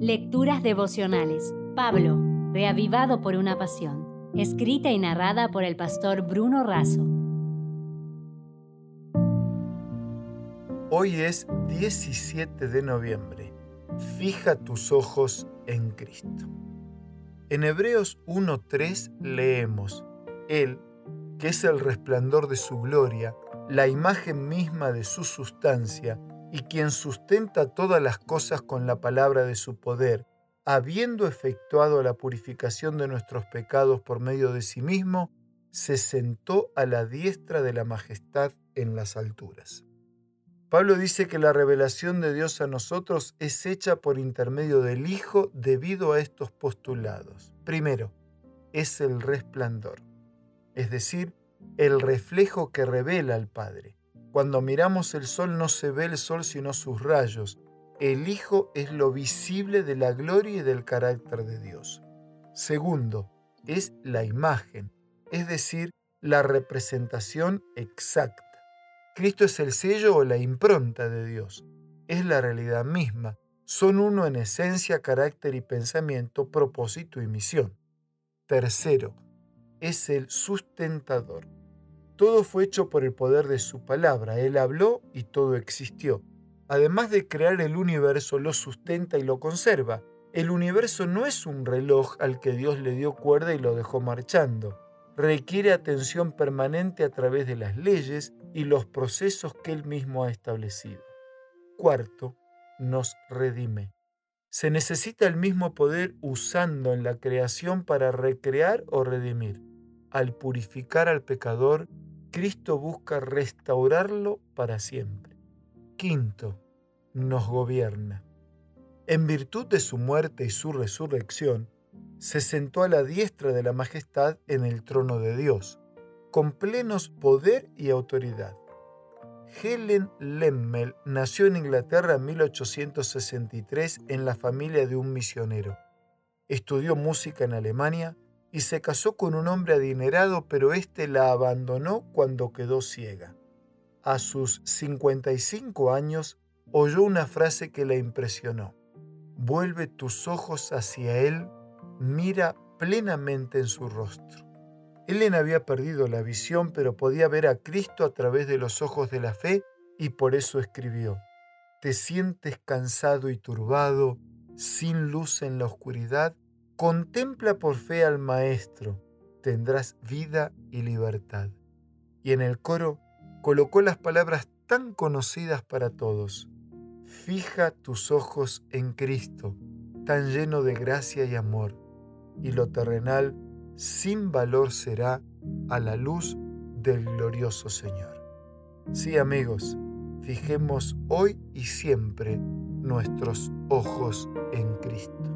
Lecturas devocionales. Pablo, reavivado por una pasión. Escrita y narrada por el pastor Bruno Razo. Hoy es 17 de noviembre. Fija tus ojos en Cristo. En Hebreos 1.3 leemos, Él, que es el resplandor de su gloria, la imagen misma de su sustancia, y quien sustenta todas las cosas con la palabra de su poder, habiendo efectuado la purificación de nuestros pecados por medio de sí mismo, se sentó a la diestra de la majestad en las alturas. Pablo dice que la revelación de Dios a nosotros es hecha por intermedio del Hijo debido a estos postulados. Primero, es el resplandor, es decir, el reflejo que revela al Padre. Cuando miramos el sol no se ve el sol sino sus rayos. El Hijo es lo visible de la gloria y del carácter de Dios. Segundo, es la imagen, es decir, la representación exacta. Cristo es el sello o la impronta de Dios. Es la realidad misma. Son uno en esencia, carácter y pensamiento, propósito y misión. Tercero, es el sustentador. Todo fue hecho por el poder de su palabra. Él habló y todo existió. Además de crear el universo, lo sustenta y lo conserva. El universo no es un reloj al que Dios le dio cuerda y lo dejó marchando. Requiere atención permanente a través de las leyes y los procesos que Él mismo ha establecido. Cuarto, nos redime. Se necesita el mismo poder usando en la creación para recrear o redimir. Al purificar al pecador, Cristo busca restaurarlo para siempre. Quinto, nos gobierna. En virtud de su muerte y su resurrección, se sentó a la diestra de la majestad en el trono de Dios, con plenos poder y autoridad. Helen Lemmel nació en Inglaterra en 1863 en la familia de un misionero. Estudió música en Alemania y se casó con un hombre adinerado, pero éste la abandonó cuando quedó ciega. A sus 55 años oyó una frase que la impresionó. Vuelve tus ojos hacia Él, mira plenamente en su rostro. Elena había perdido la visión, pero podía ver a Cristo a través de los ojos de la fe y por eso escribió, Te sientes cansado y turbado, sin luz en la oscuridad, Contempla por fe al Maestro, tendrás vida y libertad. Y en el coro colocó las palabras tan conocidas para todos. Fija tus ojos en Cristo, tan lleno de gracia y amor, y lo terrenal sin valor será a la luz del glorioso Señor. Sí amigos, fijemos hoy y siempre nuestros ojos en Cristo.